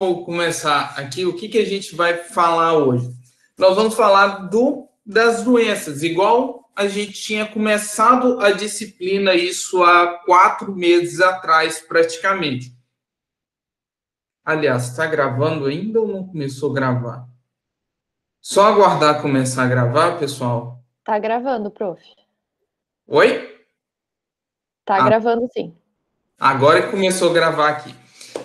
vamos começar aqui. O que, que a gente vai falar hoje? Nós vamos falar do, das doenças, igual a gente tinha começado a disciplina isso há quatro meses atrás, praticamente. Aliás, está gravando ainda ou não começou a gravar? Só aguardar começar a gravar, pessoal? Tá gravando, prof. Oi? Tá ah, gravando, sim. Agora começou a gravar aqui.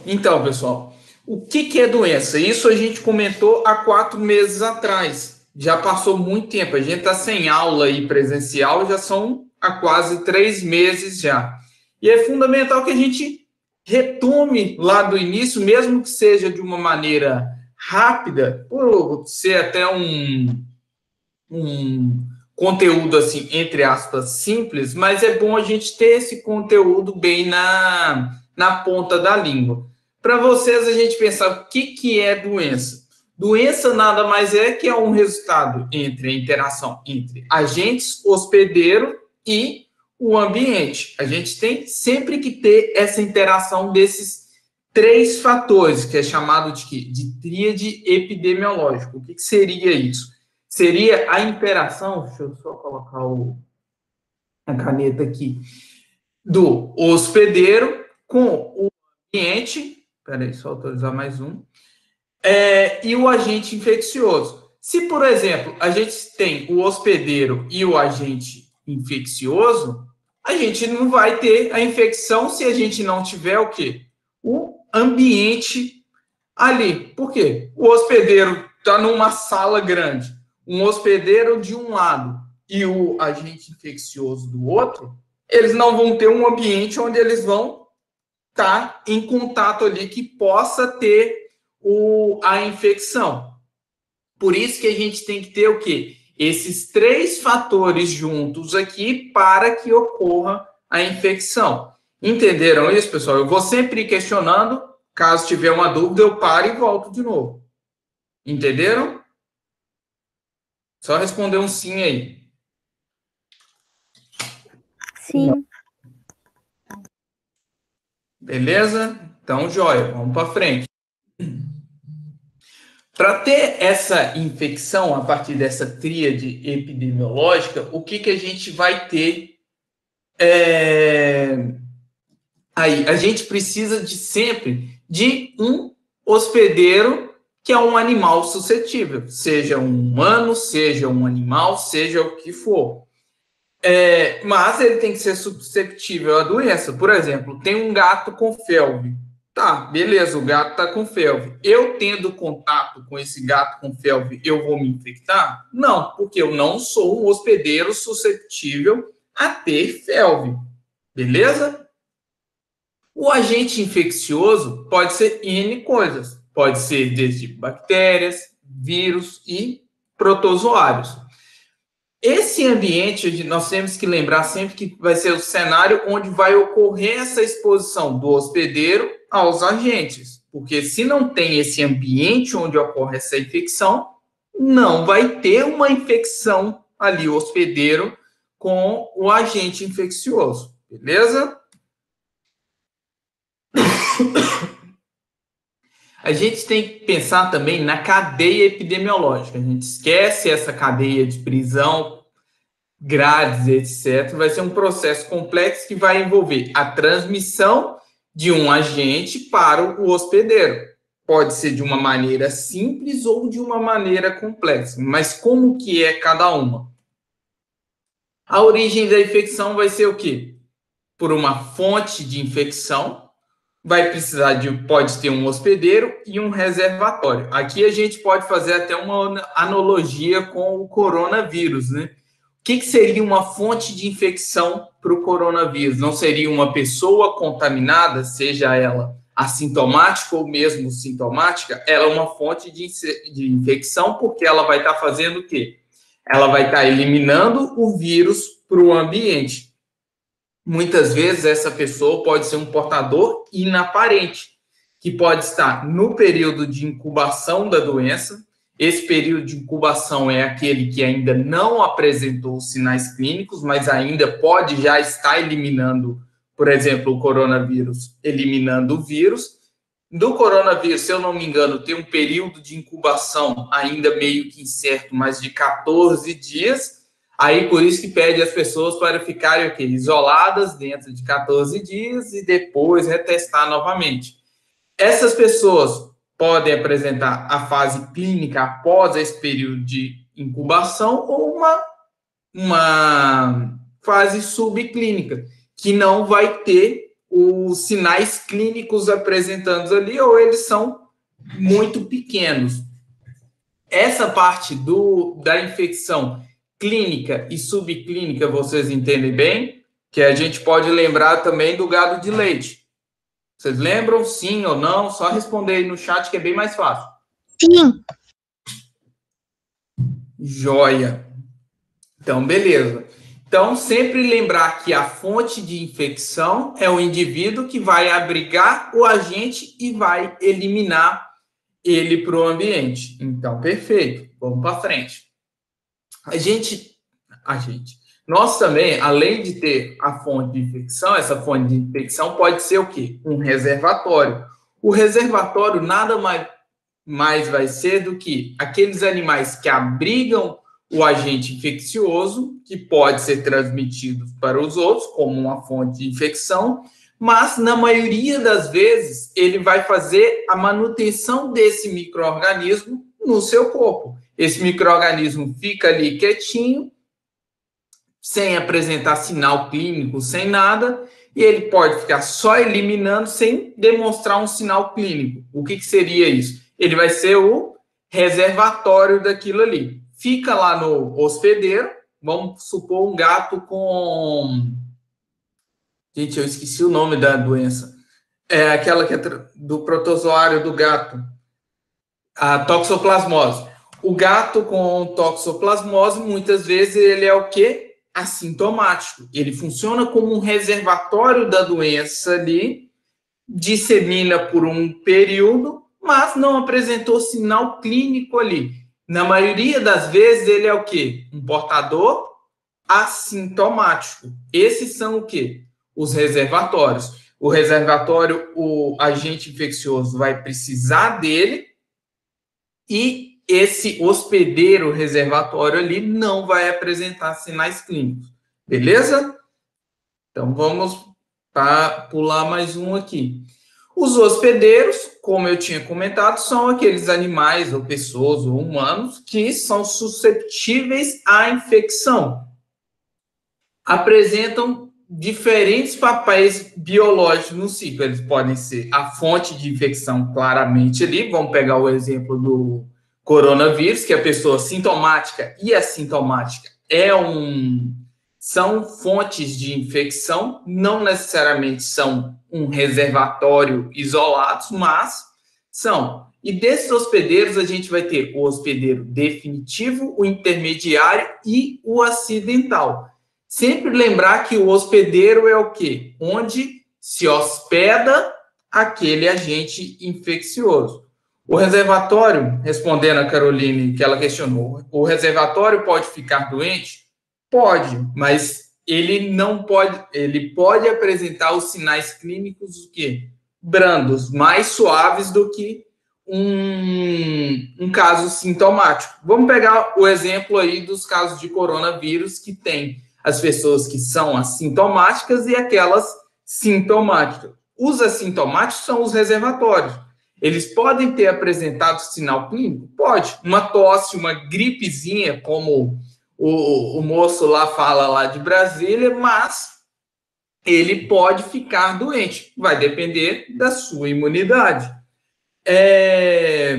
Então, pessoal, o que, que é doença? Isso a gente comentou há quatro meses atrás. Já passou muito tempo. A gente está sem aula aí presencial, já são há quase três meses já. E é fundamental que a gente retome lá do início, mesmo que seja de uma maneira rápida, por ser até um, um conteúdo assim, entre aspas, simples, mas é bom a gente ter esse conteúdo bem na, na ponta da língua para vocês a gente pensar o que, que é doença. Doença nada mais é que é um resultado entre a interação entre agentes, hospedeiro e o ambiente. A gente tem sempre que ter essa interação desses três fatores, que é chamado de, quê? de tríade epidemiológica. O que, que seria isso? Seria a interação, deixa eu só colocar o, a caneta aqui, do hospedeiro com o ambiente Peraí, só autorizar mais um. É, e o agente infeccioso. Se, por exemplo, a gente tem o hospedeiro e o agente infeccioso, a gente não vai ter a infecção se a gente não tiver o quê? O ambiente ali. Por quê? O hospedeiro está numa sala grande, um hospedeiro de um lado e o agente infeccioso do outro, eles não vão ter um ambiente onde eles vão tá em contato ali que possa ter o, a infecção. Por isso que a gente tem que ter o quê? Esses três fatores juntos aqui para que ocorra a infecção. Entenderam isso, pessoal? Eu vou sempre questionando. Caso tiver uma dúvida, eu paro e volto de novo. Entenderam? Só responder um sim aí. Sim. Beleza? Então, joia, vamos para frente. Para ter essa infecção a partir dessa tríade epidemiológica, o que, que a gente vai ter é... aí? A gente precisa de sempre de um hospedeiro que é um animal suscetível, seja um humano, seja um animal, seja o que for. É, mas ele tem que ser susceptível à doença. Por exemplo, tem um gato com felve. Tá, beleza, o gato está com felve. Eu tendo contato com esse gato com felve, eu vou me infectar? Não, porque eu não sou um hospedeiro suscetível a ter felve. Beleza? O agente infeccioso pode ser N coisas. Pode ser desde bactérias, vírus e protozoários. Esse ambiente, nós temos que lembrar sempre que vai ser o cenário onde vai ocorrer essa exposição do hospedeiro aos agentes. Porque se não tem esse ambiente onde ocorre essa infecção, não vai ter uma infecção ali, o hospedeiro, com o agente infeccioso. Beleza? A gente tem que pensar também na cadeia epidemiológica. A gente esquece essa cadeia de prisão, grades, etc. Vai ser um processo complexo que vai envolver a transmissão de um agente para o hospedeiro. Pode ser de uma maneira simples ou de uma maneira complexa, mas como que é cada uma? A origem da infecção vai ser o quê? Por uma fonte de infecção, vai precisar de pode ter um hospedeiro e um reservatório. Aqui a gente pode fazer até uma analogia com o coronavírus, né? O que, que seria uma fonte de infecção para o coronavírus? Não seria uma pessoa contaminada, seja ela assintomática ou mesmo sintomática? Ela é uma fonte de, de infecção porque ela vai estar tá fazendo o quê? Ela vai estar tá eliminando o vírus para o ambiente muitas vezes essa pessoa pode ser um portador inaparente, que pode estar no período de incubação da doença. Esse período de incubação é aquele que ainda não apresentou sinais clínicos, mas ainda pode já estar eliminando, por exemplo, o coronavírus, eliminando o vírus. do coronavírus, se eu não me engano, tem um período de incubação ainda meio que incerto, mas de 14 dias. Aí por isso que pede as pessoas para ficarem o isoladas dentro de 14 dias e depois retestar novamente. Essas pessoas podem apresentar a fase clínica após esse período de incubação ou uma, uma fase subclínica, que não vai ter os sinais clínicos apresentando ali, ou eles são muito pequenos. Essa parte do, da infecção clínica e subclínica, vocês entendem bem? Que a gente pode lembrar também do gado de leite. Vocês lembram, sim ou não? Só responder aí no chat que é bem mais fácil. Sim. Joia. Então, beleza. Então, sempre lembrar que a fonte de infecção é o indivíduo que vai abrigar o agente e vai eliminar ele para o ambiente. Então, perfeito. Vamos para frente. A gente, a gente, nós também, além de ter a fonte de infecção, essa fonte de infecção pode ser o quê? Um reservatório. O reservatório nada mais, mais vai ser do que aqueles animais que abrigam o agente infeccioso, que pode ser transmitido para os outros, como uma fonte de infecção, mas na maioria das vezes ele vai fazer a manutenção desse microorganismo no seu corpo. Esse microorganismo fica ali quietinho, sem apresentar sinal clínico, sem nada, e ele pode ficar só eliminando sem demonstrar um sinal clínico. O que, que seria isso? Ele vai ser o reservatório daquilo ali. Fica lá no hospedeiro, vamos supor um gato com. Gente, eu esqueci o nome da doença. É aquela que é do protozoário do gato, a toxoplasmose. O gato com toxoplasmose, muitas vezes, ele é o quê? assintomático. Ele funciona como um reservatório da doença ali, dissemina por um período, mas não apresentou sinal clínico ali. Na maioria das vezes, ele é o quê? Um portador assintomático. Esses são o quê? Os reservatórios. O reservatório, o agente infeccioso vai precisar dele e esse hospedeiro reservatório ali não vai apresentar sinais clínicos. Beleza? Então vamos para pular mais um aqui. Os hospedeiros, como eu tinha comentado, são aqueles animais ou pessoas ou humanos que são susceptíveis à infecção. Apresentam diferentes papéis biológicos no ciclo. Eles podem ser a fonte de infecção claramente ali. Vamos pegar o exemplo do coronavírus, que a pessoa sintomática e assintomática é um são fontes de infecção, não necessariamente são um reservatório isolados, mas são. E desses hospedeiros a gente vai ter o hospedeiro definitivo, o intermediário e o acidental. Sempre lembrar que o hospedeiro é o quê? Onde se hospeda aquele agente infeccioso. O reservatório, respondendo a Caroline que ela questionou, o reservatório pode ficar doente? Pode, mas ele não pode, ele pode apresentar os sinais clínicos o quê? brandos, mais suaves do que um, um caso sintomático. Vamos pegar o exemplo aí dos casos de coronavírus que tem as pessoas que são assintomáticas e aquelas sintomáticas. Os assintomáticos são os reservatórios. Eles podem ter apresentado sinal clínico? Pode. Uma tosse, uma gripezinha, como o, o moço lá fala lá de Brasília, mas ele pode ficar doente. Vai depender da sua imunidade. É,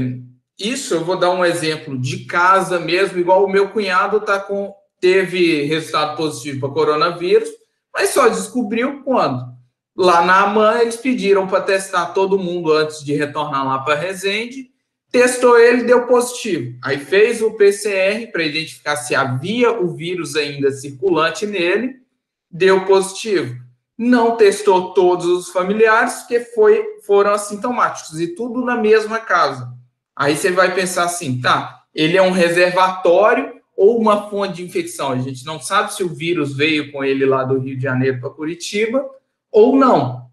isso eu vou dar um exemplo de casa mesmo, igual o meu cunhado tá com, teve resultado positivo para coronavírus, mas só descobriu quando? Lá na AMAN, eles pediram para testar todo mundo antes de retornar lá para Resende. Testou ele, deu positivo. Aí fez o PCR para identificar se havia o vírus ainda circulante nele, deu positivo. Não testou todos os familiares, porque foi, foram assintomáticos, e tudo na mesma casa. Aí você vai pensar assim, tá, ele é um reservatório ou uma fonte de infecção. A gente não sabe se o vírus veio com ele lá do Rio de Janeiro para Curitiba, ou não.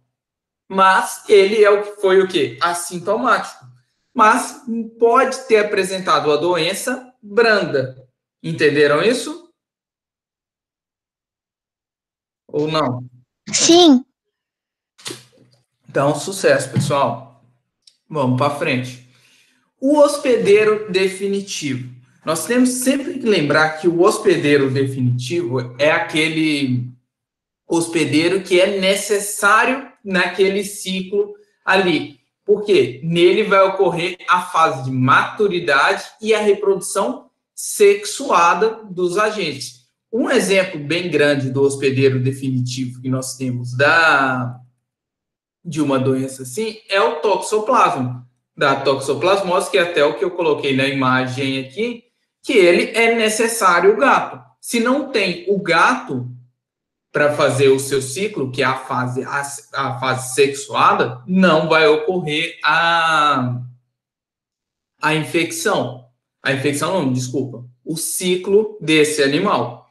mas ele é o que foi o quê? Assintomático. Mas pode ter apresentado a doença branda. Entenderam isso? Ou não? Sim. Então, sucesso, pessoal. Vamos para frente. O hospedeiro definitivo. Nós temos sempre que lembrar que o hospedeiro definitivo é aquele hospedeiro que é necessário naquele ciclo ali. Porque nele vai ocorrer a fase de maturidade e a reprodução sexuada dos agentes. Um exemplo bem grande do hospedeiro definitivo que nós temos da de uma doença assim é o toxoplasma, da toxoplasmose, que é até o que eu coloquei na imagem aqui, que ele é necessário o gato. Se não tem o gato para fazer o seu ciclo, que é a fase a, a, fase sexuada, não vai ocorrer a a infecção. A infecção não, desculpa, o ciclo desse animal.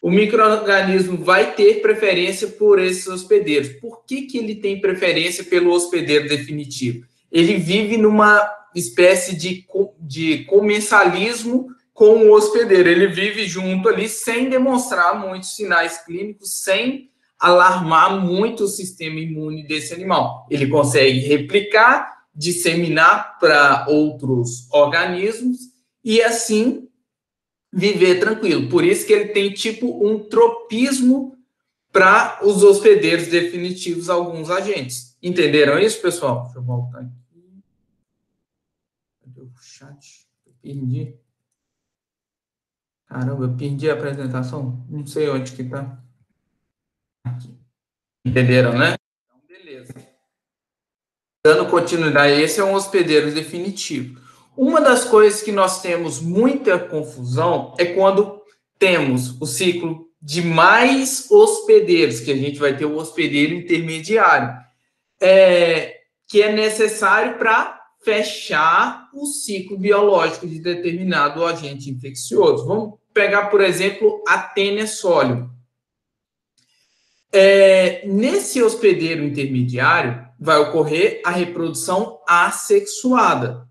O microorganismo vai ter preferência por esses hospedeiros. Por que, que ele tem preferência pelo hospedeiro definitivo? Ele vive numa espécie de, de comensalismo com o hospedeiro. Ele vive junto ali sem demonstrar muitos sinais clínicos, sem alarmar muito o sistema imune desse animal. Ele consegue replicar, disseminar para outros organismos e assim viver tranquilo. Por isso que ele tem tipo um tropismo para os hospedeiros definitivos, alguns agentes. Entenderam isso, pessoal? Deixa eu voltar aqui. Cadê o chat? Perdi. Caramba, eu perdi a apresentação. Não sei onde que tá. Entenderam, né? Então, beleza. Dando continuidade, esse é um hospedeiro definitivo. Uma das coisas que nós temos muita confusão é quando temos o ciclo de mais hospedeiros, que a gente vai ter o hospedeiro intermediário, é, que é necessário para fechar o ciclo biológico de determinado agente infeccioso. Vamos pegar, por exemplo, a sólio. É, nesse hospedeiro intermediário, vai ocorrer a reprodução assexuada,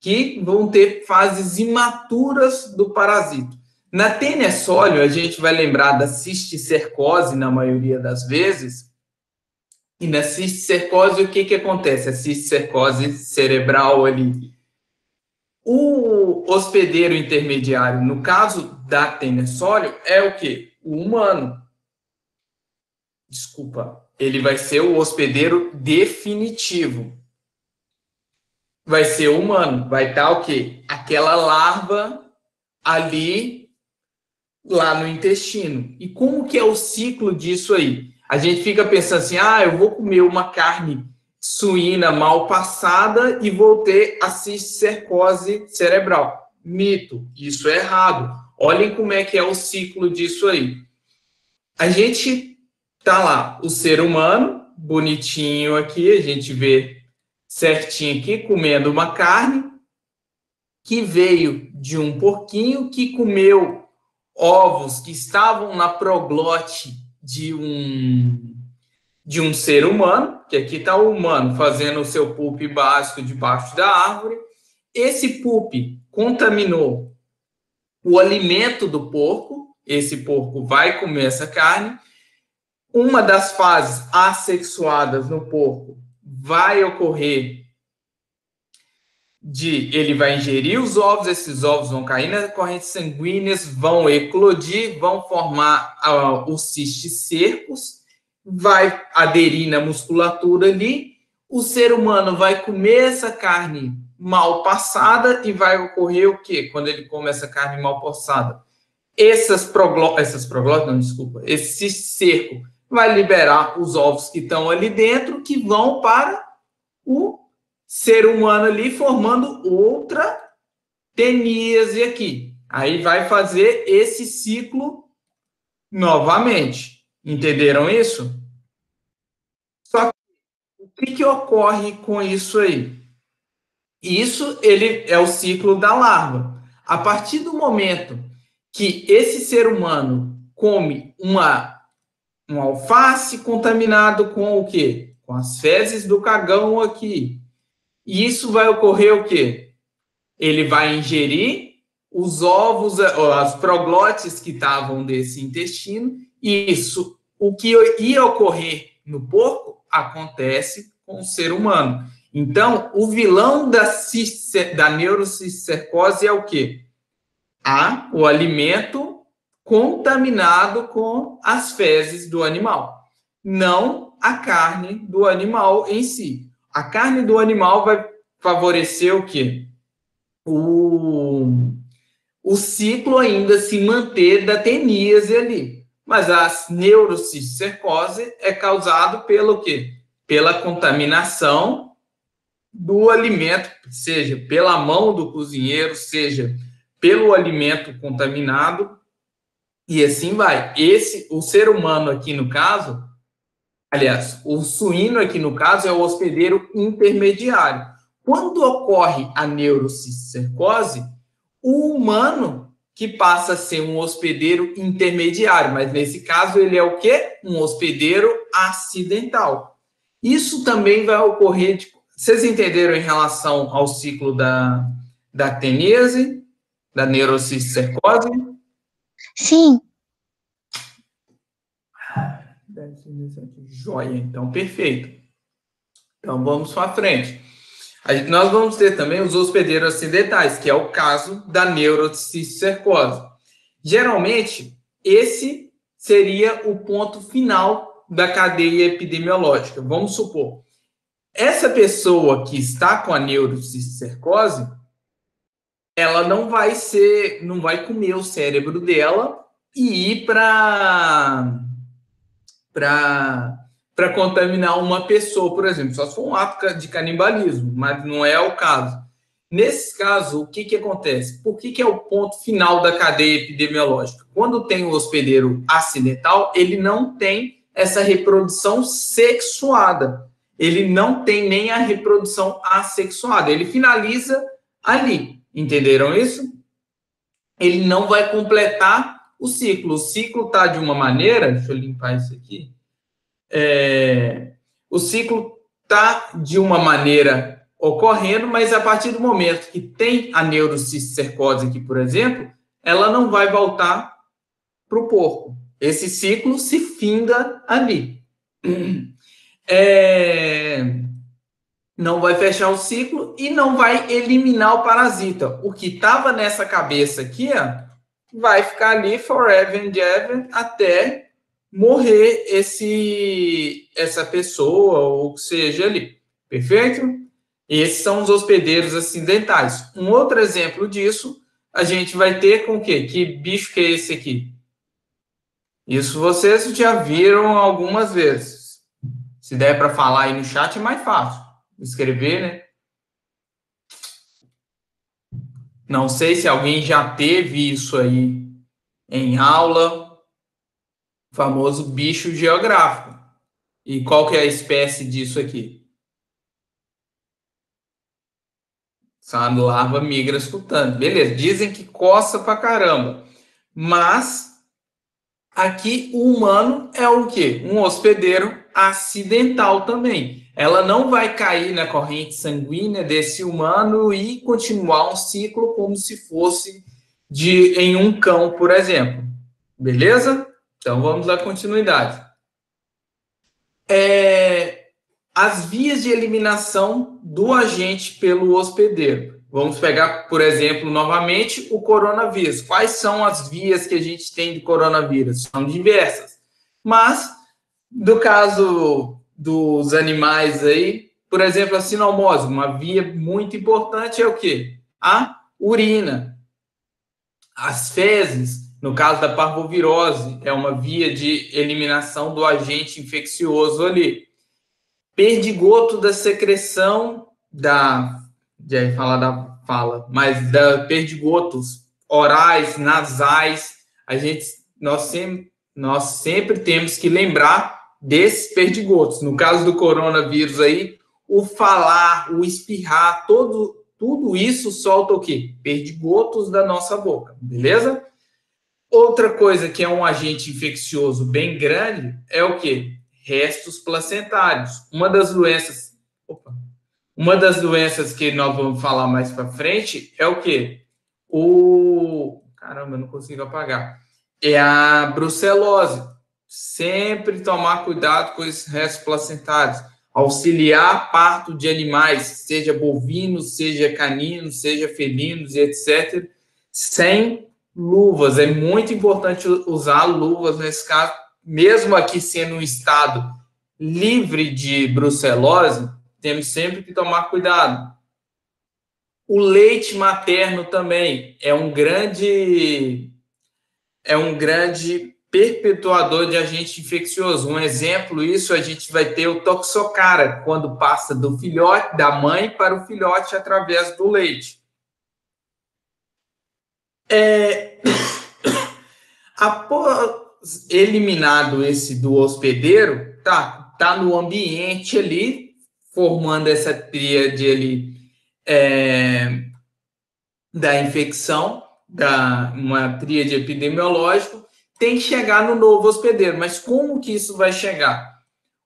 que vão ter fases imaturas do parasito. Na tênia sólio, a gente vai lembrar da cisticercose na maioria das vezes. E na cisticercose, o que, que acontece? A cisticercose cerebral ali o hospedeiro intermediário, no caso da tenersólio, é o que? O humano. Desculpa, ele vai ser o hospedeiro definitivo. Vai ser humano, vai estar o quê? Aquela larva ali lá no intestino. E como que é o ciclo disso aí? A gente fica pensando assim: "Ah, eu vou comer uma carne suína mal passada e vou ter a cisticercose cerebral. Mito, isso é errado. Olhem como é que é o ciclo disso aí. A gente tá lá, o ser humano, bonitinho aqui, a gente vê certinho aqui, comendo uma carne que veio de um porquinho que comeu ovos que estavam na proglote de um de um ser humano, que aqui está o humano fazendo o seu pulp básico debaixo da árvore. Esse pulp contaminou o alimento do porco, esse porco vai comer essa carne. Uma das fases assexuadas no porco vai ocorrer de ele vai ingerir os ovos, esses ovos vão cair nas correntes sanguíneas, vão eclodir, vão formar uh, os cistes cercos, vai aderir na musculatura ali, o ser humano vai comer essa carne mal passada e vai ocorrer o quê? Quando ele come essa carne mal passada? Essas proglotas, essas proglotas, não, desculpa, esse cerco vai liberar os ovos que estão ali dentro, que vão para o ser humano ali, formando outra teníase aqui. Aí vai fazer esse ciclo novamente. Entenderam isso? O que, que ocorre com isso aí? Isso ele é o ciclo da larva. A partir do momento que esse ser humano come uma um alface contaminado com o quê? Com as fezes do cagão aqui. E isso vai ocorrer o quê? Ele vai ingerir os ovos, as proglotes que estavam desse intestino, e isso, o que ia ocorrer no porco, acontece com o ser humano. Então, o vilão da, da neurocicercose é o quê? A, o alimento contaminado com as fezes do animal, não a carne do animal em si. A carne do animal vai favorecer o quê? O, o ciclo ainda se manter da teníase ali. Mas a neurocicercose é causado pelo quê? Pela contaminação do alimento, seja pela mão do cozinheiro, seja pelo alimento contaminado, e assim vai. Esse, o ser humano aqui no caso, aliás, o suíno aqui no caso é o hospedeiro intermediário. Quando ocorre a neurocicercose, o humano que passa a ser um hospedeiro intermediário, mas nesse caso ele é o quê? Um hospedeiro acidental. Isso também vai ocorrer, tipo, vocês entenderam em relação ao ciclo da, da teníase, da neurocicercose? Sim. Joia, então, perfeito. Então, vamos para frente. Nós vamos ter também os hospedeiros acidentais, que é o caso da neurocicercose. Geralmente, esse seria o ponto final da cadeia epidemiológica. Vamos supor, essa pessoa que está com a neurocicercose, ela não vai ser, não vai comer o cérebro dela e ir para para contaminar uma pessoa, por exemplo, só se for um ato de canibalismo, mas não é o caso. Nesse caso, o que, que acontece? Por que, que é o ponto final da cadeia epidemiológica? Quando tem o hospedeiro acidental, ele não tem essa reprodução sexuada. Ele não tem nem a reprodução assexuada. Ele finaliza ali. Entenderam isso? Ele não vai completar o ciclo. O ciclo está de uma maneira. Deixa eu limpar isso aqui é, o ciclo está de uma maneira ocorrendo, mas a partir do momento que tem a neurocicercose aqui, por exemplo, ela não vai voltar para o porco. Esse ciclo se finda ali. É, não vai fechar o ciclo e não vai eliminar o parasita. O que estava nessa cabeça aqui, ó, vai ficar ali forever and ever até morrer esse essa pessoa ou que seja ali. Perfeito? Esses são os hospedeiros acidentais. Um outro exemplo disso, a gente vai ter com o quê? Que bicho que é esse aqui? Isso vocês já viram algumas vezes. Se der para falar aí no chat, é mais fácil. Escrever, né? Não sei se alguém já teve isso aí em aula famoso bicho geográfico. E qual que é a espécie disso aqui? Essa larva migra escutando. Beleza, dizem que coça pra caramba. Mas aqui o humano é o quê? Um hospedeiro acidental também. Ela não vai cair na corrente sanguínea desse humano e continuar um ciclo como se fosse de em um cão, por exemplo. Beleza? Então vamos dar continuidade. É, as vias de eliminação do agente pelo hospedeiro. Vamos pegar, por exemplo, novamente o coronavírus. Quais são as vias que a gente tem de coronavírus? São diversas. Mas, do caso dos animais aí, por exemplo, a sinomose, uma via muito importante é o quê? A urina. As fezes, no caso da parvovirose, é uma via de eliminação do agente infeccioso ali. Perdigoto da secreção da. Já falar da fala, mas da perdigotos orais, nasais. A gente, nós sempre, nós sempre temos que lembrar desses perdigotos. No caso do coronavírus aí, o falar, o espirrar, todo, tudo isso solta o quê? Perdigotos da nossa boca, beleza? Outra coisa que é um agente infeccioso bem grande é o que? restos placentários. Uma das doenças, opa, uma das doenças que nós vamos falar mais para frente é o quê? O caramba, não consigo apagar. É a brucelose. Sempre tomar cuidado com esses restos placentários. Auxiliar parto de animais, seja bovinos, seja caninos, seja felinos etc., sem luvas. É muito importante usar luvas nesse caso, mesmo aqui sendo um estado livre de brucelose, temos sempre que tomar cuidado. O leite materno também é um grande é um grande perpetuador de agente infeccioso. Um exemplo isso a gente vai ter o toxocara quando passa do filhote da mãe para o filhote através do leite. É, após eliminado esse do hospedeiro, tá, tá no ambiente ali, formando essa tríade ali é, da infecção, da uma tríade epidemiológica, tem que chegar no novo hospedeiro. Mas como que isso vai chegar?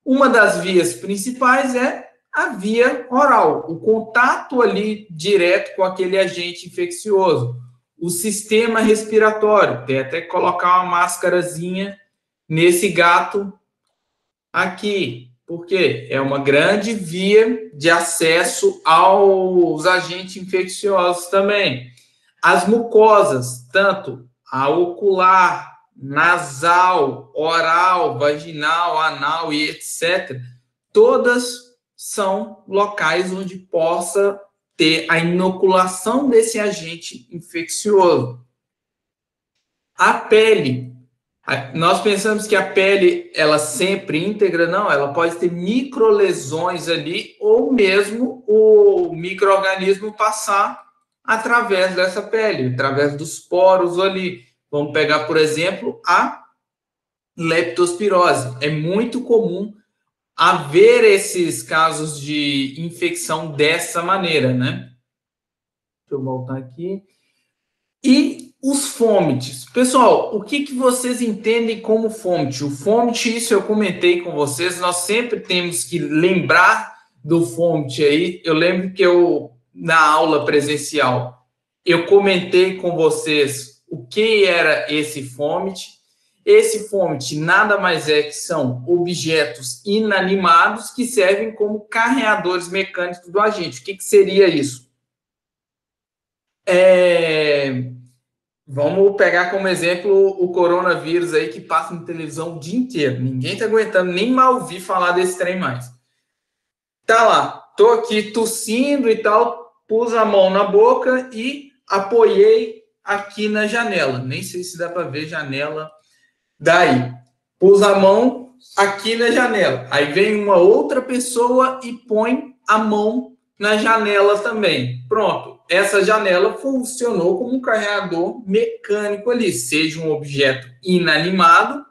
Uma das vias principais é a via oral, o contato ali direto com aquele agente infeccioso o sistema respiratório. Tem até que colocar uma máscarazinha nesse gato aqui, porque é uma grande via de acesso aos agentes infecciosos também. As mucosas, tanto a ocular, nasal, oral, vaginal, anal e etc., todas são locais onde possa ter a inoculação desse agente infeccioso. A pele, nós pensamos que a pele ela sempre íntegra, não, ela pode ter microlesões ali ou mesmo o microorganismo passar através dessa pele, através dos poros ali. Vamos pegar, por exemplo, a leptospirose. É muito comum haver esses casos de infecção dessa maneira, né? Deixa eu voltar aqui. E os fômites. Pessoal, o que, que vocês entendem como fômite? O fômite, isso eu comentei com vocês, nós sempre temos que lembrar do fômite aí. Eu lembro que eu, na aula presencial, eu comentei com vocês o que era esse fômite esse FOMIT nada mais é que são objetos inanimados que servem como carreadores mecânicos do agente. O que, que seria isso? É... Vamos pegar como exemplo o coronavírus aí que passa na televisão o dia inteiro. Ninguém tá aguentando nem mal ouvir falar desse trem mais. Tá lá, tô aqui tossindo e tal, pus a mão na boca e apoiei aqui na janela. Nem sei se dá para ver janela Daí, pus a mão aqui na janela. Aí vem uma outra pessoa e põe a mão na janela também. Pronto. Essa janela funcionou como um carregador mecânico ali, seja um objeto inanimado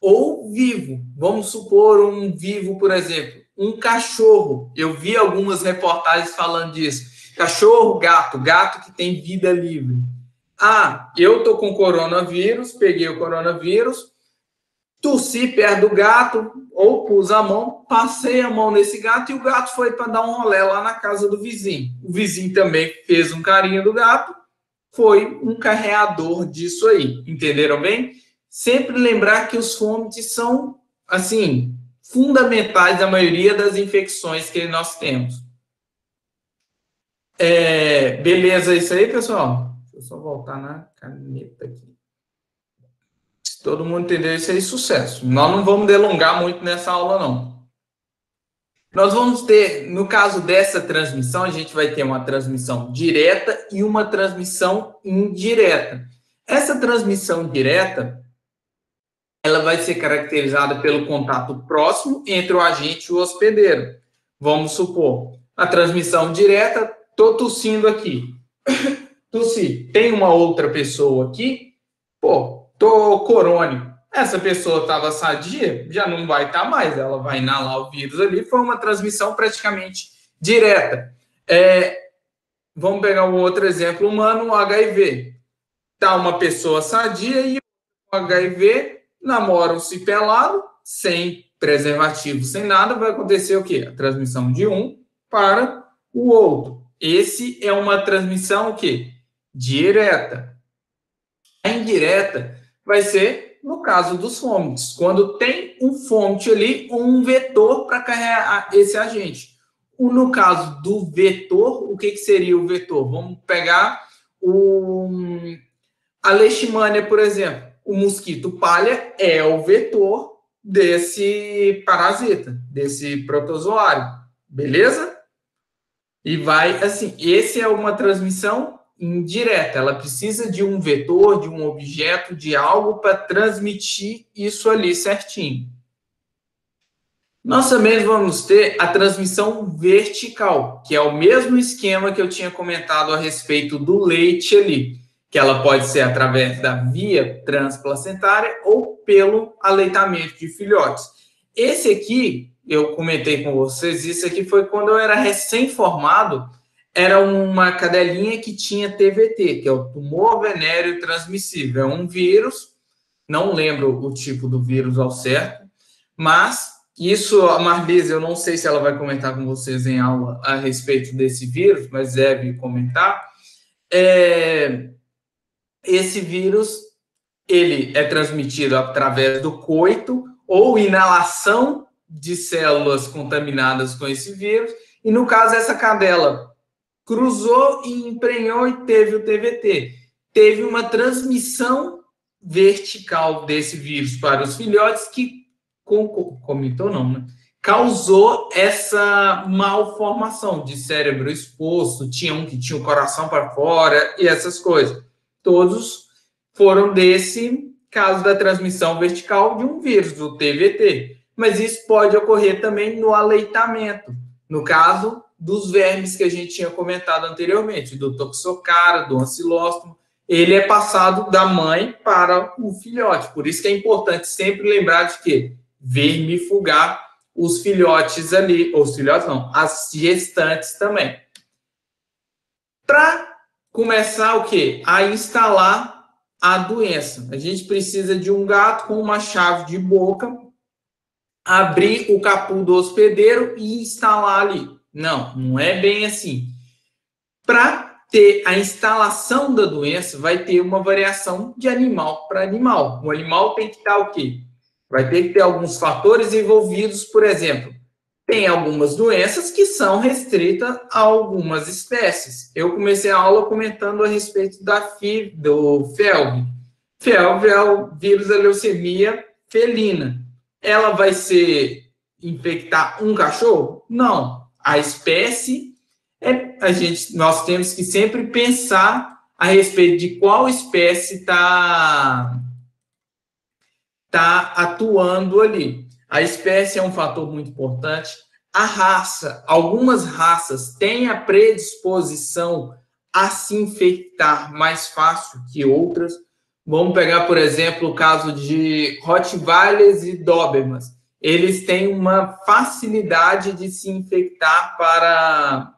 ou vivo. Vamos supor um vivo, por exemplo, um cachorro. Eu vi algumas reportagens falando disso. Cachorro, gato, gato que tem vida livre. Ah, eu tô com coronavírus, peguei o coronavírus, tossi perto do gato, ou pus a mão, passei a mão nesse gato e o gato foi para dar um rolê lá na casa do vizinho. O vizinho também fez um carinho do gato, foi um carreador disso aí. Entenderam bem? Sempre lembrar que os fômites são, assim, fundamentais da maioria das infecções que nós temos. É, beleza isso aí, pessoal? Eu só voltar na caneta aqui. Se todo mundo entendeu isso aí, sucesso. Nós não vamos delongar muito nessa aula, não. Nós vamos ter, no caso dessa transmissão, a gente vai ter uma transmissão direta e uma transmissão indireta. Essa transmissão direta, ela vai ser caracterizada pelo contato próximo entre o agente e o hospedeiro. Vamos supor, a transmissão direta, estou tossindo aqui. Então, se tem uma outra pessoa aqui, pô, tô corônio. Essa pessoa estava sadia, já não vai estar tá mais, ela vai inalar o vírus ali. Foi uma transmissão praticamente direta. É, vamos pegar um outro exemplo humano, o HIV. Tá uma pessoa sadia e o HIV namoram-se pelado, sem preservativo, sem nada, vai acontecer o quê? A transmissão de um para o outro. Esse é uma transmissão o quê? Direta. A indireta vai ser no caso dos fomites, quando tem um fomite ali, um vetor para carregar esse agente. No caso do vetor, o que, que seria o vetor? Vamos pegar o, a leishmania, por exemplo. O mosquito palha é o vetor desse parasita, desse protozoário. Beleza? E vai assim, esse é uma transmissão indireta, ela precisa de um vetor, de um objeto, de algo para transmitir isso ali certinho. Nós também vamos ter a transmissão vertical, que é o mesmo esquema que eu tinha comentado a respeito do leite ali, que ela pode ser através da via transplacentária ou pelo aleitamento de filhotes. Esse aqui, eu comentei com vocês, isso aqui foi quando eu era recém-formado, era uma cadelinha que tinha TVT, que é o tumor venéreo transmissível. É um vírus, não lembro o tipo do vírus ao certo, mas isso, a Marlise, eu não sei se ela vai comentar com vocês em aula a respeito desse vírus, mas deve comentar. É, esse vírus, ele é transmitido através do coito ou inalação de células contaminadas com esse vírus, e no caso, essa cadela cruzou e emprenhou e teve o TVT. Teve uma transmissão vertical desse vírus para os filhotes que comentou não, né? Causou essa malformação de cérebro exposto, tinha um que tinha o coração para fora e essas coisas. Todos foram desse caso da transmissão vertical de um vírus, do TVT. Mas isso pode ocorrer também no aleitamento. No caso, dos vermes que a gente tinha comentado anteriormente, do toxocara, do ancilóstomo, ele é passado da mãe para o filhote. Por isso que é importante sempre lembrar de que vermifugar os filhotes ali, ou os filhotes não, as gestantes também. Para começar o quê? A instalar a doença. A gente precisa de um gato com uma chave de boca, abrir o capu do hospedeiro e instalar ali. Não, não é bem assim. Para ter a instalação da doença, vai ter uma variação de animal para animal. O animal tem que estar o quê? Vai ter que ter alguns fatores envolvidos, por exemplo, tem algumas doenças que são restritas a algumas espécies. Eu comecei a aula comentando a respeito da FI, do FELV. FELV é o vírus da leucemia felina. Ela vai ser infectar um cachorro? Não a espécie, é, a gente, nós temos que sempre pensar a respeito de qual espécie está tá atuando ali. A espécie é um fator muito importante. A raça, algumas raças têm a predisposição a se infectar mais fácil que outras. Vamos pegar, por exemplo, o caso de Rottweilers e Dobermans eles têm uma facilidade de se infectar para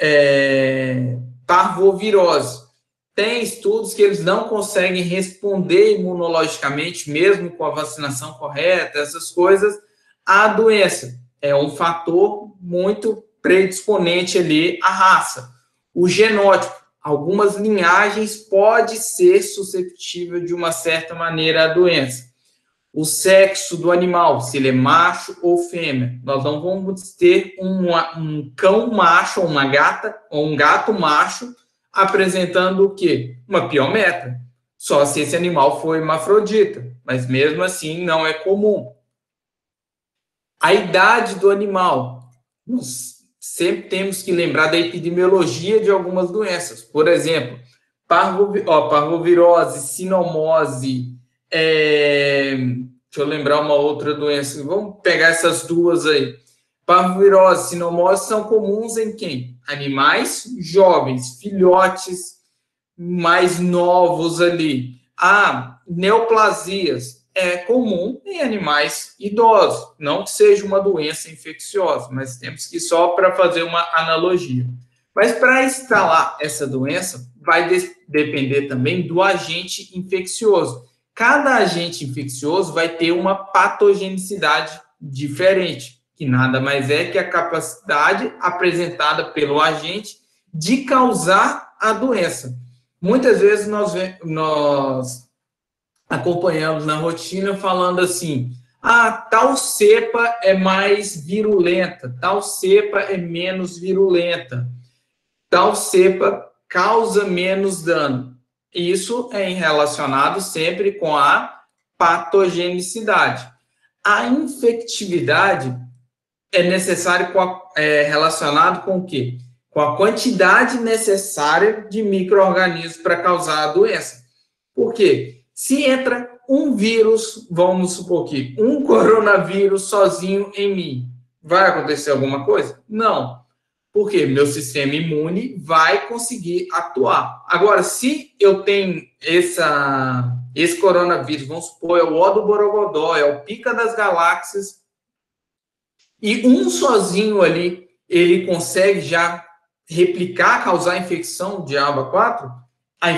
é, parvovirose. Tem estudos que eles não conseguem responder imunologicamente, mesmo com a vacinação correta, essas coisas, à doença. É um fator muito predisponente ali à raça. O genótipo, algumas linhagens pode ser susceptível de uma certa maneira à doença o sexo do animal, se ele é macho ou fêmea. Nós não vamos ter um, um cão macho ou uma gata ou um gato macho apresentando o quê? Uma piometra. Só se esse animal for hermafrodita, mas mesmo assim não é comum. A idade do animal. Nós sempre temos que lembrar da epidemiologia de algumas doenças. Por exemplo, parvovirose, sinomose, é, deixa eu lembrar uma outra doença. Vamos pegar essas duas aí. Parvovirose, sinomose são comuns em quem? Animais jovens, filhotes mais novos ali. Ah, neoplasias é comum em animais idosos. Não que seja uma doença infecciosa, mas temos que só para fazer uma analogia. Mas para instalar essa doença, vai depender também do agente infeccioso cada agente infeccioso vai ter uma patogenicidade diferente, que nada mais é que a capacidade apresentada pelo agente de causar a doença. Muitas vezes nós, nós acompanhamos na rotina falando assim: ah, tal cepa é mais virulenta, tal cepa é menos virulenta, tal cepa causa menos dano. Isso é relacionado sempre com a patogenicidade. A infectividade é necessário é, relacionado com o quê? Com a quantidade necessária de micro-organismos para causar a doença. Por quê? Se entra um vírus, vamos supor que um coronavírus sozinho em mim, vai acontecer alguma coisa? Não. Porque meu sistema imune vai conseguir atuar. Agora, se eu tenho essa, esse coronavírus, vamos supor, é o O do Borogodó, é o pica das galáxias, e um sozinho ali, ele consegue já replicar, causar infecção de aba 4, a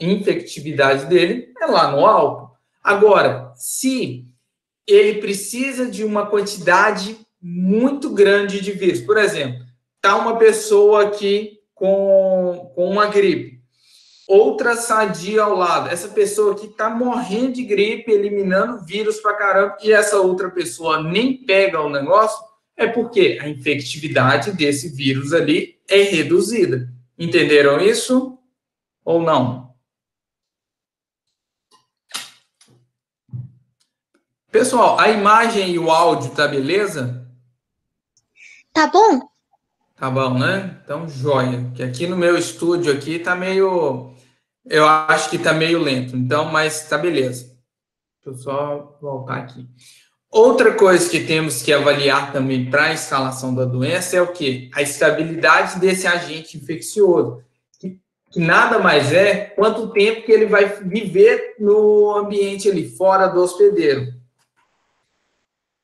infectividade dele é lá no alto. Agora, se ele precisa de uma quantidade muito grande de vírus, por exemplo, tá uma pessoa aqui com, com uma gripe, outra sadia ao lado, essa pessoa aqui está morrendo de gripe, eliminando vírus para caramba, e essa outra pessoa nem pega o negócio, é porque a infectividade desse vírus ali é reduzida. Entenderam isso? Ou não? Pessoal, a imagem e o áudio tá beleza? Tá bom? Tá bom, né? Então, joia. Que aqui no meu estúdio aqui tá meio... Eu acho que tá meio lento. Então, mas tá beleza. Deixa eu só voltar aqui. Outra coisa que temos que avaliar também para a instalação da doença é o que? A estabilidade desse agente infeccioso. Que, que nada mais é quanto tempo que ele vai viver no ambiente ali, fora do hospedeiro.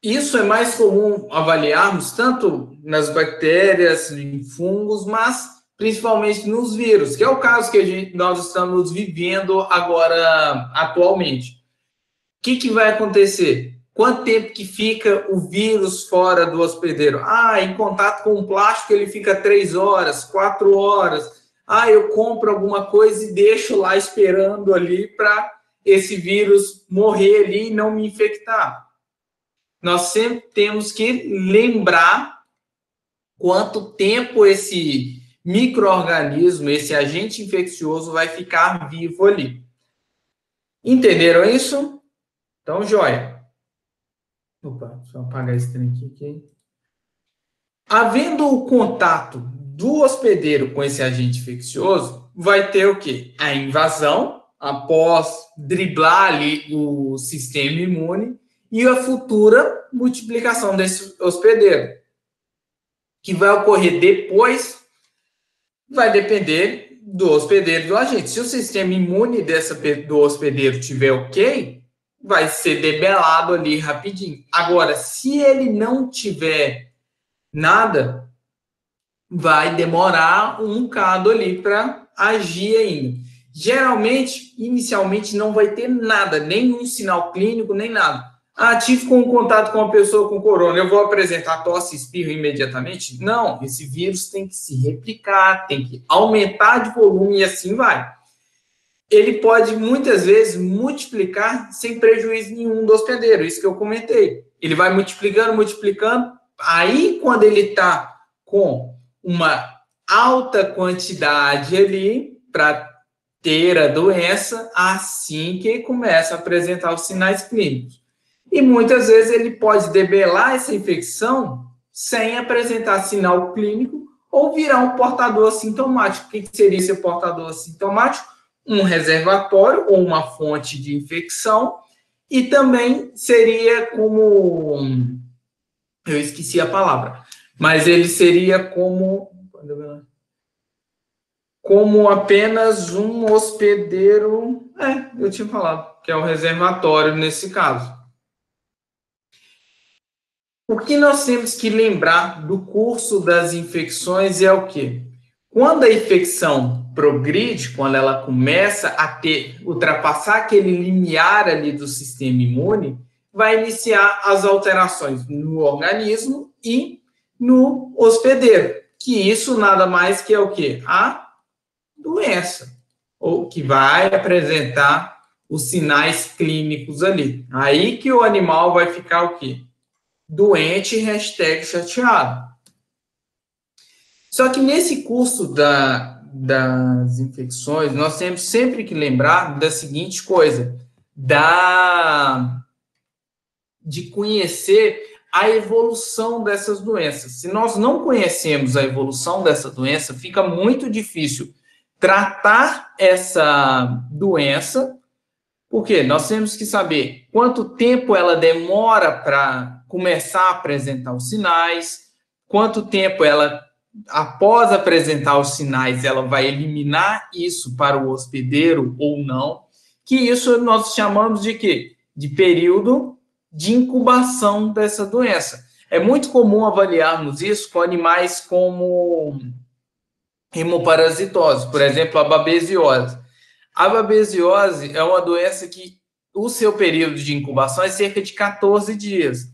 Isso é mais comum avaliarmos tanto nas bactérias, em fungos, mas principalmente nos vírus, que é o caso que gente, nós estamos vivendo agora atualmente. O que, que vai acontecer? Quanto tempo que fica o vírus fora do hospedeiro? Ah, em contato com o plástico ele fica três horas, quatro horas. Ah, eu compro alguma coisa e deixo lá esperando ali para esse vírus morrer ali e não me infectar nós sempre temos que lembrar quanto tempo esse microorganismo, esse agente infeccioso vai ficar vivo ali. Entenderam isso? Então, joia. Opa, deixa eu apagar esse trem aqui. aqui. Havendo o contato do hospedeiro com esse agente infeccioso, vai ter o quê? A invasão, após driblar ali o sistema imune, e a futura multiplicação desse hospedeiro, que vai ocorrer depois, vai depender do hospedeiro do agente. Se o sistema imune dessa, do hospedeiro tiver ok, vai ser debelado ali rapidinho. Agora, se ele não tiver nada, vai demorar um bocado ali para agir ainda. Geralmente, inicialmente, não vai ter nada, nenhum sinal clínico, nem nada. Ah, tive com contato com uma pessoa com corona, eu vou apresentar tosse e espirro imediatamente? Não, esse vírus tem que se replicar, tem que aumentar de volume e assim vai. Ele pode muitas vezes multiplicar sem prejuízo nenhum do hospedeiro, isso que eu comentei. Ele vai multiplicando, multiplicando, aí quando ele está com uma alta quantidade ali para ter a doença, assim que começa a apresentar os sinais clínicos. E muitas vezes ele pode debelar essa infecção sem apresentar sinal clínico ou virar um portador assintomático. O que seria esse portador assintomático? Um reservatório ou uma fonte de infecção. E também seria como. Eu esqueci a palavra, mas ele seria como. Como apenas um hospedeiro. É, eu tinha falado, que é o reservatório nesse caso. O que nós temos que lembrar do curso das infecções é o quê? Quando a infecção progride, quando ela começa a ter, ultrapassar aquele limiar ali do sistema imune, vai iniciar as alterações no organismo e no hospedeiro, que isso nada mais que é o que? A doença, ou que vai apresentar os sinais clínicos ali. Aí que o animal vai ficar o quê? Doente, hashtag chateado. Só que nesse curso da, das infecções, nós temos sempre que lembrar da seguinte coisa, da de conhecer a evolução dessas doenças. Se nós não conhecemos a evolução dessa doença, fica muito difícil tratar essa doença, porque nós temos que saber quanto tempo ela demora para começar a apresentar os sinais, quanto tempo ela, após apresentar os sinais, ela vai eliminar isso para o hospedeiro ou não, que isso nós chamamos de quê? De período de incubação dessa doença. É muito comum avaliarmos isso com animais como hemoparasitose, por exemplo, a babesiose. A babesiose é uma doença que o seu período de incubação é cerca de 14 dias.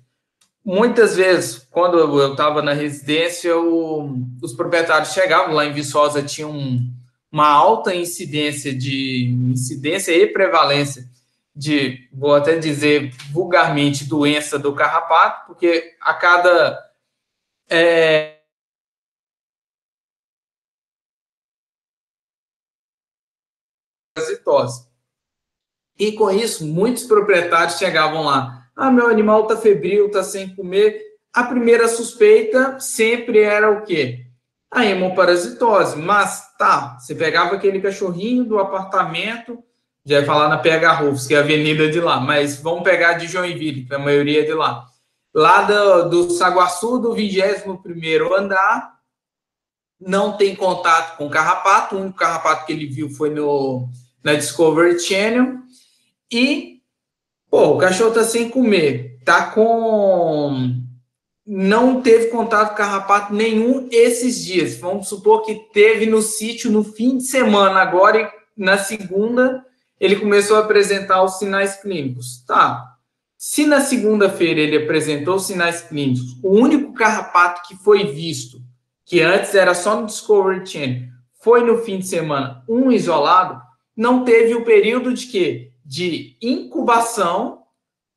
Muitas vezes, quando eu estava na residência, o, os proprietários chegavam lá em Viçosa, tinha um, uma alta incidência de incidência e prevalência de, vou até dizer vulgarmente, doença do carrapato, porque a cada é, parasitose. E com isso, muitos proprietários chegavam lá: ah, meu animal está febril, está sem comer. A primeira suspeita sempre era o quê? A hemoparasitose. Mas tá, você pegava aquele cachorrinho do apartamento já ia falar na PH Rufus, que é a avenida de lá, mas vamos pegar de Joinville, que é a maioria de lá. Lá do, do Saguaçu, do 21 andar, não tem contato com carrapato, o único carrapato que ele viu foi no, na Discovery Channel, e, pô, o cachorro tá sem comer, tá com... não teve contato com carrapato nenhum esses dias, vamos supor que teve no sítio no fim de semana agora, e na segunda ele começou a apresentar os sinais clínicos. Tá. Se na segunda-feira ele apresentou sinais clínicos, o único carrapato que foi visto, que antes era só no Discovery Channel, foi no fim de semana um isolado, não teve o período de quê? De incubação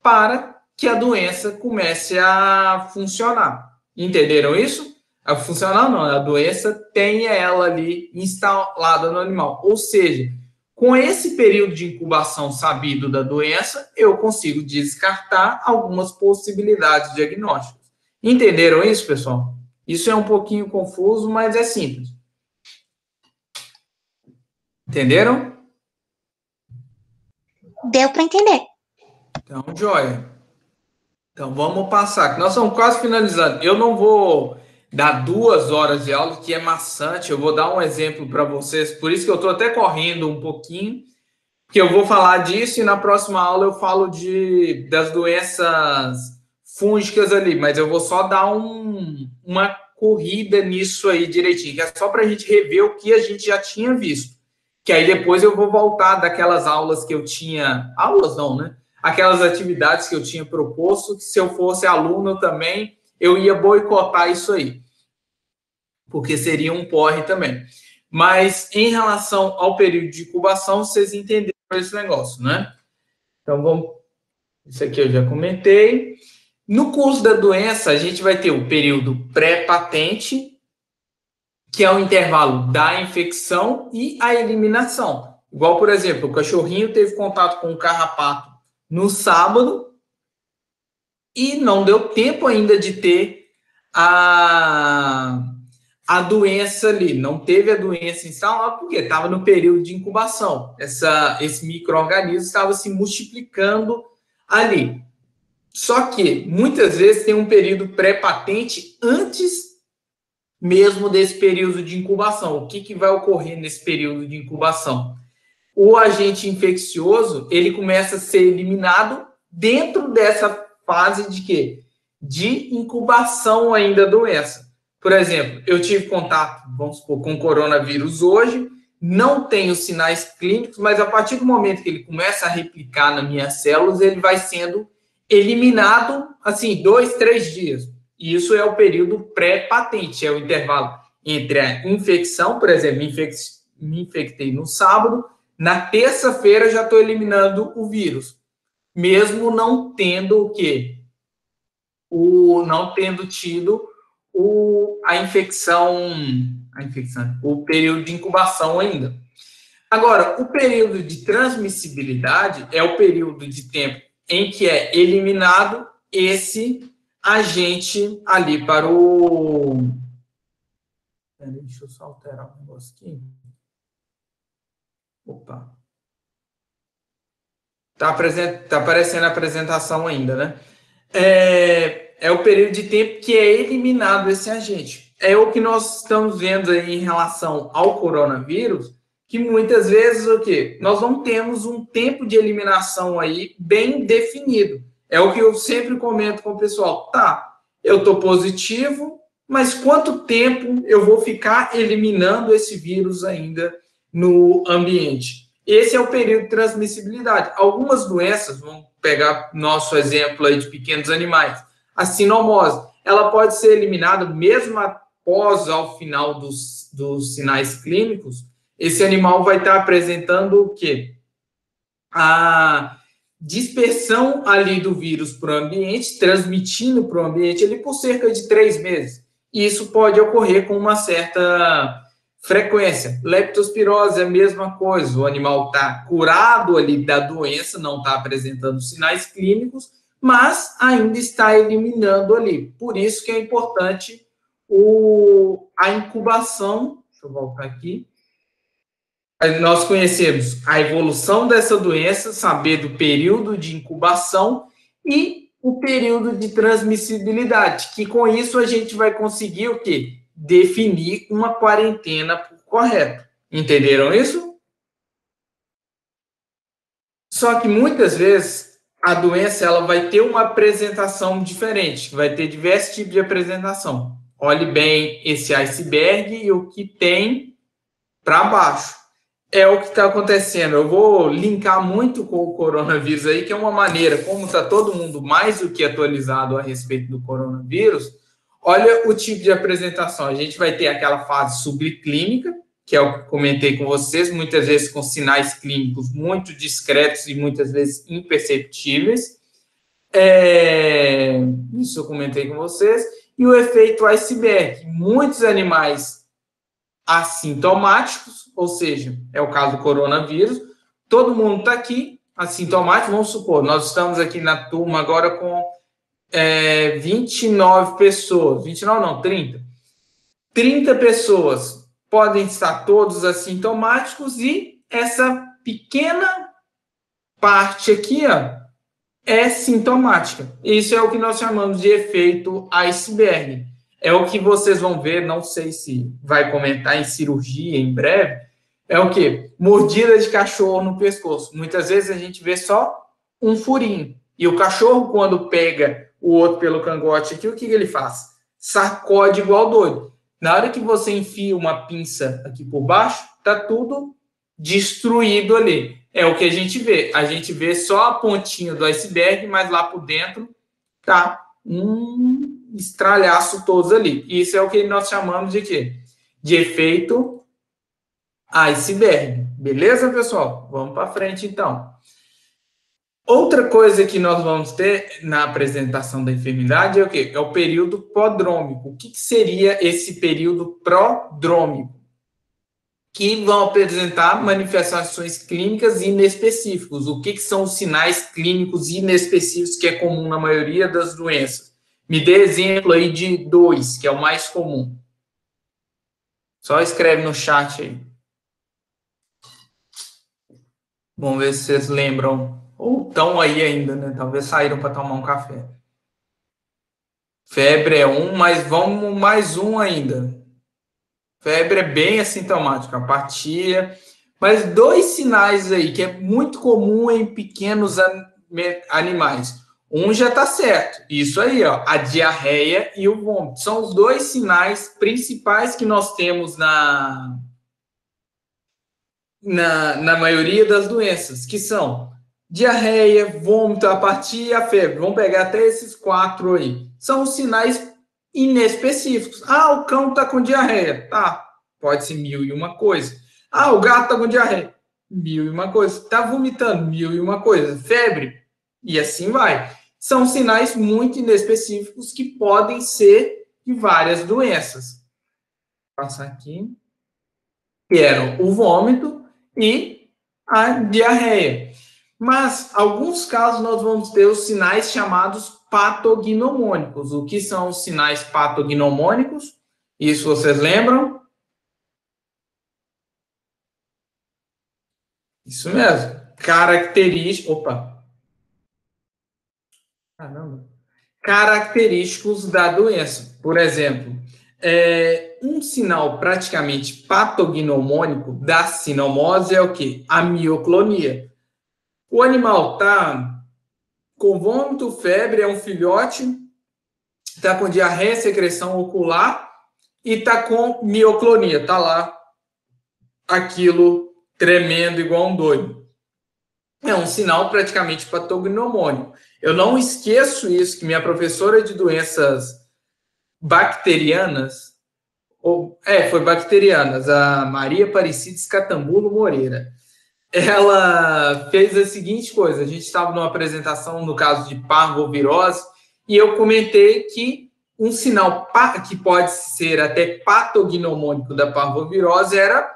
para que a doença comece a funcionar. Entenderam isso? A funcionar não, a doença tenha ela ali instalada no animal. Ou seja, com esse período de incubação sabido da doença, eu consigo descartar algumas possibilidades diagnósticas. Entenderam isso, pessoal? Isso é um pouquinho confuso, mas é simples. Entenderam? Deu para entender. Então, joia. Então, vamos passar, nós estamos quase finalizando. Eu não vou dá duas horas de aula, que é maçante. Eu vou dar um exemplo para vocês, por isso que eu estou até correndo um pouquinho, que eu vou falar disso e na próxima aula eu falo de, das doenças fúngicas ali, mas eu vou só dar um, uma corrida nisso aí direitinho, que é só para a gente rever o que a gente já tinha visto. Que aí depois eu vou voltar daquelas aulas que eu tinha. Aulas não, né? Aquelas atividades que eu tinha proposto, que se eu fosse aluno também eu ia boicotar isso aí, porque seria um porre também. Mas em relação ao período de incubação, vocês entenderam esse negócio, né? Então vamos. Isso aqui eu já comentei. No curso da doença, a gente vai ter o período pré-patente, que é o intervalo da infecção e a eliminação. Igual, por exemplo, o cachorrinho teve contato com o carrapato no sábado, e não deu tempo ainda de ter a, a doença ali. Não teve a doença instalada porque estava no período de incubação. Essa, esse microorganismo estava se multiplicando ali. Só que muitas vezes tem um período pré-patente antes mesmo desse período de incubação. O que, que vai ocorrer nesse período de incubação? O agente infeccioso ele começa a ser eliminado dentro dessa fase de quê? De incubação ainda da doença. Por exemplo, eu tive contato, vamos supor, com coronavírus hoje, não os sinais clínicos, mas a partir do momento que ele começa a replicar nas minhas células, ele vai sendo eliminado, assim, dois, três dias. E isso é o período pré-patente, é o intervalo entre a infecção, por exemplo, me infectei no sábado, na terça-feira já estou eliminando o vírus, mesmo não tendo o quê? O, não tendo tido o, a infecção, a infecção, o período de incubação ainda. Agora, o período de transmissibilidade é o período de tempo em que é eliminado esse agente ali para o. Peraí, deixa eu só alterar um negócio aqui. Opa. Está tá aparecendo a apresentação ainda, né? É, é o período de tempo que é eliminado esse agente. É o que nós estamos vendo aí em relação ao coronavírus, que muitas vezes o que nós não temos um tempo de eliminação aí bem definido. É o que eu sempre comento com o pessoal. Tá, eu estou positivo, mas quanto tempo eu vou ficar eliminando esse vírus ainda no ambiente? Esse é o período de transmissibilidade. Algumas doenças, vamos pegar nosso exemplo aí de pequenos animais, a sinomose, ela pode ser eliminada mesmo após ao final dos, dos sinais clínicos, esse animal vai estar apresentando o quê? A dispersão ali do vírus para o ambiente, transmitindo para o ambiente ali por cerca de três meses. E isso pode ocorrer com uma certa frequência. Leptospirose é a mesma coisa, o animal está curado ali da doença, não está apresentando sinais clínicos, mas ainda está eliminando ali. Por isso que é importante o, a incubação, deixa eu voltar aqui, nós conhecemos a evolução dessa doença, saber do período de incubação e o período de transmissibilidade, que com isso a gente vai conseguir o quê? Definir uma quarentena correta. Entenderam isso? Só que muitas vezes a doença ela vai ter uma apresentação diferente, vai ter diversos tipos de apresentação. Olhe bem esse iceberg e o que tem para baixo é o que está acontecendo. Eu vou linkar muito com o coronavírus aí, que é uma maneira, como está todo mundo mais do que atualizado a respeito do coronavírus, olha o tipo de apresentação. A gente vai ter aquela fase subclínica, que é o que comentei com vocês, muitas vezes com sinais clínicos muito discretos e muitas vezes imperceptíveis. É... Isso eu comentei com vocês. E o efeito iceberg. Muitos animais assintomáticos, ou seja, é o caso do coronavírus, todo mundo está aqui, assintomático, vamos supor, nós estamos aqui na turma agora com é, 29 pessoas, 29 não, 30. 30 pessoas podem estar todos assintomáticos e essa pequena parte aqui, ó, é sintomática. Isso é o que nós chamamos de efeito iceberg é o que vocês vão ver, não sei se vai comentar em cirurgia em breve, é o que? Mordida de cachorro no pescoço. Muitas vezes a gente vê só um furinho. E o cachorro, quando pega o outro pelo cangote aqui, o que, que ele faz? Sacode igual doido. Na hora que você enfia uma pinça aqui por baixo, tá tudo destruído ali. É o que a gente vê. A gente vê só a pontinha do iceberg, mas lá por dentro tá um estralhaço todos ali. Isso é o que nós chamamos de quê? De efeito iceberg. Beleza, pessoal? Vamos para frente, então. Outra coisa que nós vamos ter na apresentação da enfermidade é o quê? É o período prodrômico. O que, que seria esse período prodrômico? Que vão apresentar manifestações clínicas inespecíficas. O que, que são os sinais clínicos inespecíficos que é comum na maioria das doenças? Me dê exemplo aí de dois, que é o mais comum. Só escreve no chat aí. Vamos ver se vocês lembram. Ou estão aí ainda, né? Talvez saíram para tomar um café. Febre é um, mas vamos mais um ainda. Febre é bem assintomática, apatia. Mas dois sinais aí que é muito comum em pequenos animais. Um já está certo. Isso aí, ó, a diarreia e o vômito. São os dois sinais principais que nós temos na, na, na maioria das doenças, que são diarreia, vômito, apatia febre. Vamos pegar até esses quatro aí. São sinais inespecíficos. Ah, o cão está com diarreia. Tá, pode ser mil e uma coisa. Ah, o gato está com diarreia. Mil e uma coisa. Está vomitando. Mil e uma coisa. Febre. E assim vai. São sinais muito inespecíficos que podem ser de várias doenças. Vou passar aqui. Que eram o vômito e a diarreia. Mas, alguns casos, nós vamos ter os sinais chamados patognomônicos. O que são os sinais patognomônicos? Isso vocês lembram? Isso mesmo. Opa! Caramba. Característicos da doença. Por exemplo, é, um sinal praticamente patognomônico da sinomose é o que? A mioclonia. O animal tá com vômito, febre, é um filhote, tá com diarreia, secreção ocular e tá com mioclonia, tá lá aquilo tremendo igual um doido. É um sinal praticamente patognomônico. Eu não esqueço isso que minha professora de doenças bacterianas, ou é, foi bacterianas, a Maria Aparecida Escatambulo Moreira ela fez a seguinte coisa: a gente estava numa apresentação no caso de parvovirose e eu comentei que um sinal que pode ser até patognomônico da parvovirose era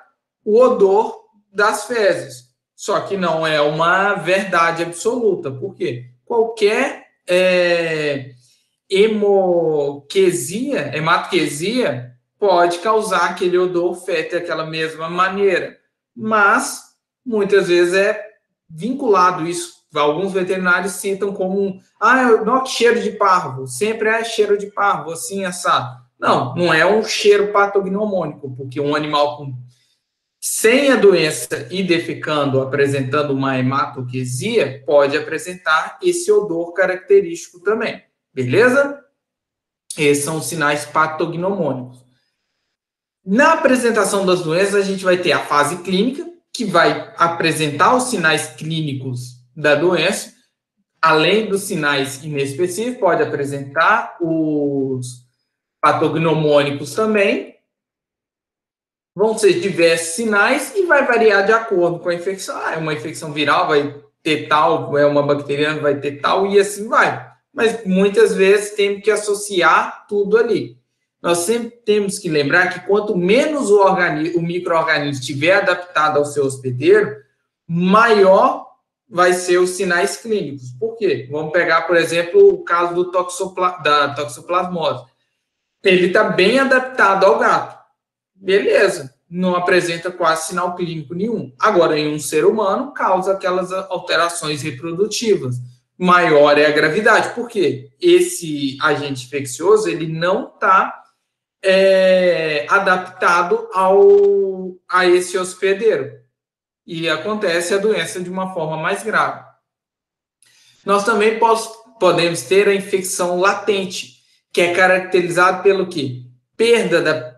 o odor das fezes. Só que não é uma verdade absoluta, porque qualquer é, hemoquesia, pode causar aquele odor fétido daquela mesma maneira. Mas muitas vezes é vinculado isso. Alguns veterinários citam como ah, não cheiro de parvo, sempre é cheiro de parvo, assim, assado. Não, não é um cheiro patognomônico, porque um animal com sem a doença e defecando, apresentando uma hematoquesia, pode apresentar esse odor característico também. Beleza? Esses são os sinais patognomônicos. Na apresentação das doenças, a gente vai ter a fase clínica, que vai apresentar os sinais clínicos da doença, além dos sinais inespecíficos, pode apresentar os patognomônicos também. Vão ser diversos sinais e vai variar de acordo com a infecção. Ah, é uma infecção viral, vai ter tal, é uma bacteriana, vai ter tal, e assim vai. Mas muitas vezes tem que associar tudo ali nós sempre temos que lembrar que quanto menos o, organismo, microorganismo estiver adaptado ao seu hospedeiro, maior vai ser os sinais clínicos. Por quê? Vamos pegar, por exemplo, o caso do toxopla, da toxoplasmose. Ele está bem adaptado ao gato. Beleza, não apresenta quase sinal clínico nenhum. Agora, em um ser humano, causa aquelas alterações reprodutivas. Maior é a gravidade. Por quê? Esse agente infeccioso, ele não está é, adaptado ao, a esse hospedeiro. E acontece a doença de uma forma mais grave. Nós também pos, podemos ter a infecção latente, que é caracterizada pelo quê? Perda da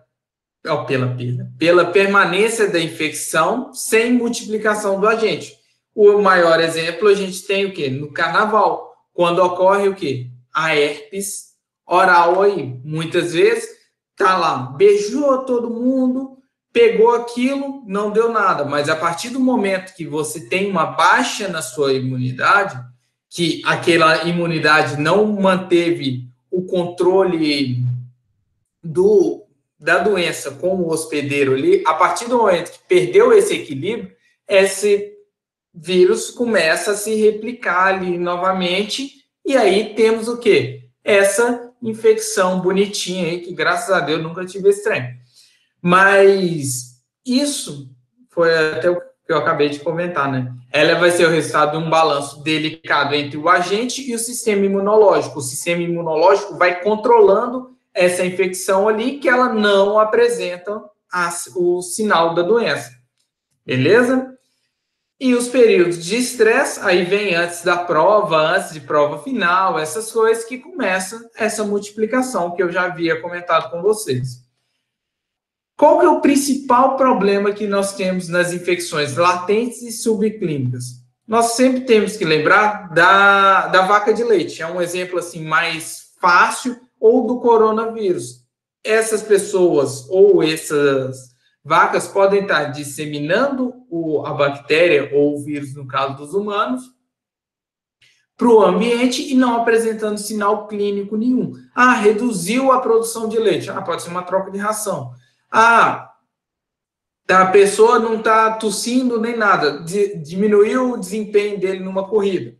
oh, pela perda, pela permanência da infecção sem multiplicação do agente. O maior exemplo a gente tem o quê? No carnaval, quando ocorre o quê? A herpes oral aí. Muitas vezes tá lá, beijou todo mundo, pegou aquilo, não deu nada. Mas a partir do momento que você tem uma baixa na sua imunidade, que aquela imunidade não manteve o controle do da doença com o hospedeiro ali, a partir do momento que perdeu esse equilíbrio, esse vírus começa a se replicar ali novamente, e aí temos o quê? Essa infecção bonitinha aí, que graças a Deus nunca tive esse trem. Mas isso foi até o que eu acabei de comentar, né? Ela vai ser o resultado de um balanço delicado entre o agente e o sistema imunológico. O sistema imunológico vai controlando essa infecção ali que ela não apresenta o sinal da doença. Beleza? E os períodos de estresse, aí vem antes da prova, antes de prova final, essas coisas que começam essa multiplicação que eu já havia comentado com vocês. Qual que é o principal problema que nós temos nas infecções latentes e subclínicas? Nós sempre temos que lembrar da, da vaca de leite. É um exemplo assim mais fácil ou do coronavírus. Essas pessoas ou essas vacas podem estar disseminando o, a bactéria ou o vírus, no caso dos humanos, para o ambiente e não apresentando sinal clínico nenhum. Ah, reduziu a produção de leite. Ah, pode ser uma troca de ração. Ah, a pessoa não está tossindo nem nada, diminuiu o desempenho dele numa corrida.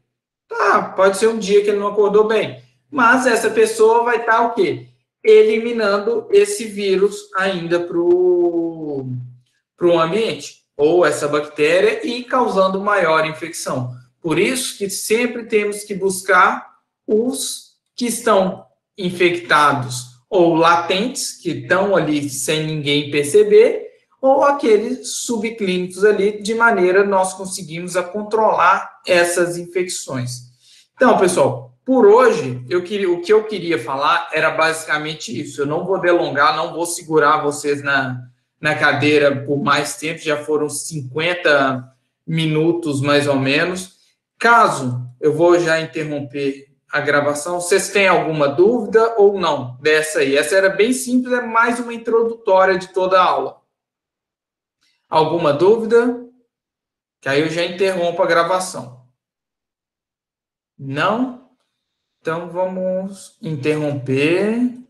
Tá, pode ser um dia que ele não acordou bem. Mas essa pessoa vai estar tá, o quê? Eliminando esse vírus ainda para o ambiente, ou essa bactéria, e causando maior infecção. Por isso que sempre temos que buscar os que estão infectados ou latentes, que estão ali sem ninguém perceber, ou aqueles subclínicos ali, de maneira nós conseguimos a controlar essas infecções. Então, pessoal, por hoje, eu queria, o que eu queria falar era basicamente isso. Eu não vou delongar, não vou segurar vocês na, na cadeira por mais tempo, já foram 50 minutos mais ou menos. Caso eu vou já interromper a gravação, vocês têm alguma dúvida ou não dessa aí? Essa era bem simples, é mais uma introdutória de toda a aula. Alguma dúvida? Que aí eu já interrompo a gravação. Não? Então vamos interromper.